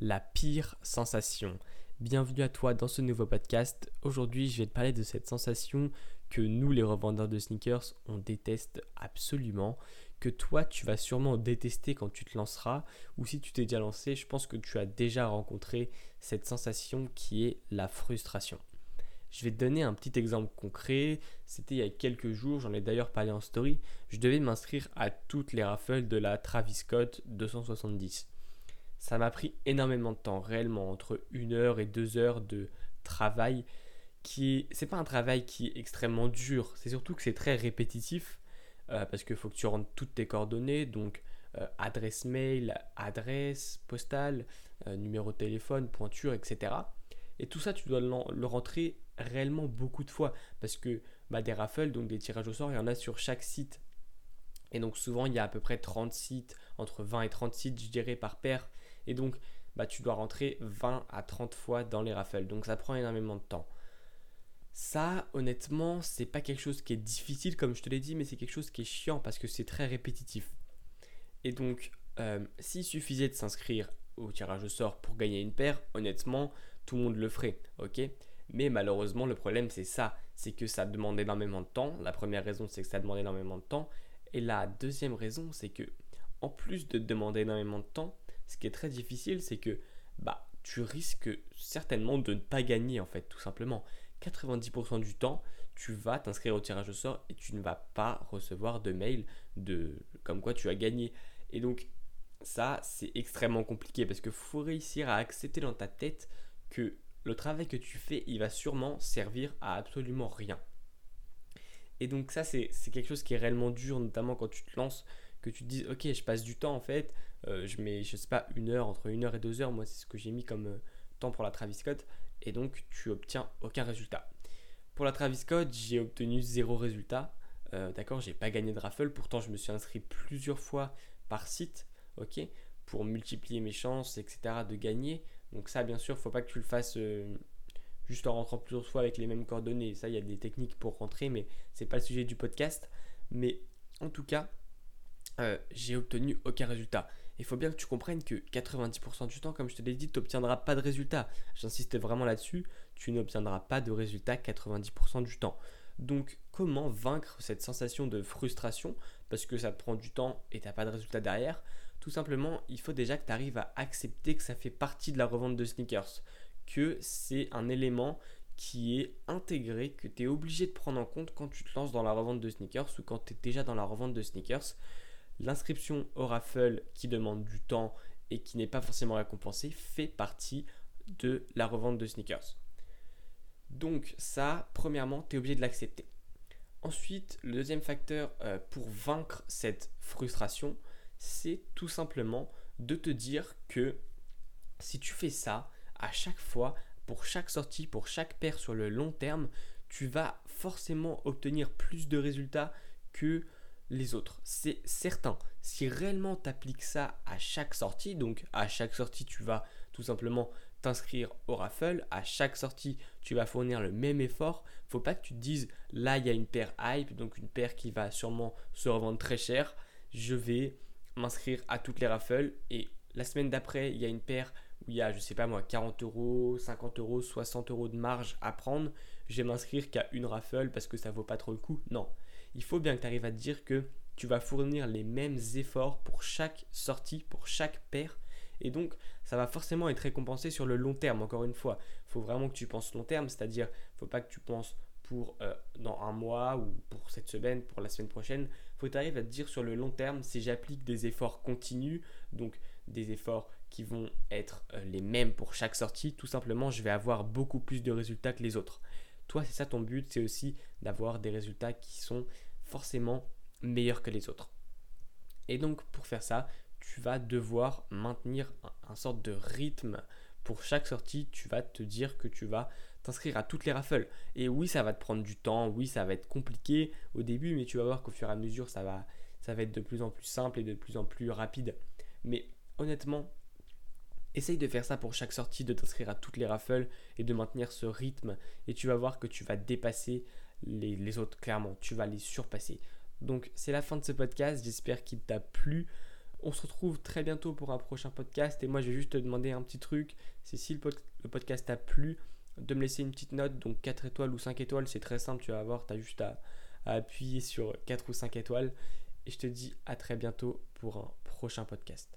la pire sensation. Bienvenue à toi dans ce nouveau podcast. Aujourd'hui, je vais te parler de cette sensation que nous, les revendeurs de sneakers, on déteste absolument, que toi, tu vas sûrement détester quand tu te lanceras, ou si tu t'es déjà lancé, je pense que tu as déjà rencontré cette sensation qui est la frustration. Je vais te donner un petit exemple concret. C'était il y a quelques jours, j'en ai d'ailleurs parlé en story. Je devais m'inscrire à toutes les raffles de la Travis Scott 270. Ça m'a pris énormément de temps, réellement, entre une heure et deux heures de travail. Qui c'est pas un travail qui est extrêmement dur, c'est surtout que c'est très répétitif euh, parce qu'il faut que tu rentres toutes tes coordonnées, donc euh, adresse mail, adresse postale, euh, numéro de téléphone, pointure, etc. Et tout ça, tu dois le, rentrer réellement beaucoup de fois parce que bah, des raffles, donc des tirages au sort, il y en a sur chaque site. Et donc souvent, il y a à peu près 30 sites, entre 20 et 30 sites, je dirais, par paire. Et donc, bah, tu dois rentrer 20 à 30 fois dans les raffles. Donc, ça prend énormément de temps. Ça, honnêtement, c'est pas quelque chose qui est difficile, comme je te l'ai dit, mais c'est quelque chose qui est chiant parce que c'est très répétitif. Et donc, euh, s'il suffisait de s'inscrire au tirage au sort pour gagner une paire, honnêtement, tout le monde le ferait, ok? Mais malheureusement, le problème, c'est ça c'est que ça demande énormément de temps. La première raison, c'est que ça demande énormément de temps. Et la deuxième raison, c'est que, en plus de demander énormément de temps, ce qui est très difficile, c'est que bah, tu risques certainement de ne pas gagner en fait, tout simplement. 90% du temps, tu vas t'inscrire au tirage au sort et tu ne vas pas recevoir de mail de comme quoi tu as gagné. Et donc ça, c'est extrêmement compliqué parce qu'il faut réussir à accepter dans ta tête que le travail que tu fais, il va sûrement servir à absolument rien. Et donc ça, c'est quelque chose qui est réellement dur, notamment quand tu te lances, que tu te dises, ok, je passe du temps en fait, euh, je mets, je sais pas, une heure, entre une heure et deux heures, moi c'est ce que j'ai mis comme euh, temps pour la Travis Scott, et donc tu obtiens aucun résultat. Pour la Travis Scott, j'ai obtenu zéro résultat, euh, d'accord, j'ai pas gagné de raffle, pourtant je me suis inscrit plusieurs fois par site, ok, pour multiplier mes chances, etc., de gagner. Donc ça, bien sûr, faut pas que tu le fasses juste en rentrant plusieurs fois avec les mêmes coordonnées. Ça, il y a des techniques pour rentrer, mais c'est pas le sujet du podcast. Mais en tout cas, euh, j'ai obtenu aucun résultat. Il faut bien que tu comprennes que 90% du temps, comme je te l'ai dit, tu n'obtiendras pas de résultat. J'insiste vraiment là-dessus, tu n'obtiendras pas de résultat 90% du temps. Donc comment vaincre cette sensation de frustration parce que ça te prend du temps et tu n'as pas de résultat derrière? Tout simplement, il faut déjà que tu arrives à accepter que ça fait partie de la revente de sneakers, que c'est un élément qui est intégré, que tu es obligé de prendre en compte quand tu te lances dans la revente de sneakers ou quand tu es déjà dans la revente de sneakers l'inscription au raffle qui demande du temps et qui n'est pas forcément récompensée fait partie de la revente de sneakers. Donc ça, premièrement, tu es obligé de l'accepter. Ensuite, le deuxième facteur euh, pour vaincre cette frustration, c'est tout simplement de te dire que si tu fais ça à chaque fois, pour chaque sortie, pour chaque paire sur le long terme, tu vas forcément obtenir plus de résultats que les autres. C'est certain. Si réellement tu appliques ça à chaque sortie, donc à chaque sortie tu vas tout simplement t'inscrire au raffle, à chaque sortie tu vas fournir le même effort, faut pas que tu te dises là il y a une paire hype, donc une paire qui va sûrement se revendre très cher, je vais m'inscrire à toutes les raffles et la semaine d'après il y a une paire où il y a je sais pas moi 40 euros, 50 euros, 60 euros de marge à prendre, je vais m'inscrire qu'à une raffle parce que ça vaut pas trop le coup. Non, il faut bien que tu arrives à te dire que tu vas fournir les mêmes efforts pour chaque sortie, pour chaque paire. Et donc, ça va forcément être récompensé sur le long terme. Encore une fois, il faut vraiment que tu penses long terme, c'est-à-dire, faut pas que tu penses pour euh, dans un mois ou pour cette semaine, pour la semaine prochaine. Il faut que tu arrives à te dire sur le long terme, si j'applique des efforts continus, donc des efforts qui vont être euh, les mêmes pour chaque sortie, tout simplement, je vais avoir beaucoup plus de résultats que les autres. Toi, c'est ça ton but, c'est aussi d'avoir des résultats qui sont forcément meilleurs que les autres. Et donc, pour faire ça, tu vas devoir maintenir un, sorte de rythme pour chaque sortie. Tu vas te dire que tu vas t'inscrire à toutes les raffles. Et oui, ça va te prendre du temps, oui, ça va être compliqué au début, mais tu vas voir qu'au fur et à mesure, ça va, ça va être de plus en plus simple et de plus en plus rapide. Mais honnêtement, Essaye de faire ça pour chaque sortie, de t'inscrire à toutes les raffles et de maintenir ce rythme. Et tu vas voir que tu vas dépasser les, autres, clairement. Tu vas les surpasser. Donc c'est la fin de ce podcast. J'espère qu'il t'a plu. On se retrouve très bientôt pour un prochain podcast. Et moi, je vais juste te demander un petit truc. C'est si le, podcast t'a plu, de me laisser une petite note. Donc 4 étoiles ou 5 étoiles, c'est très simple. Tu vas voir, tu as juste à, à appuyer sur 4 ou 5 étoiles. Et je te dis à très bientôt pour un prochain podcast.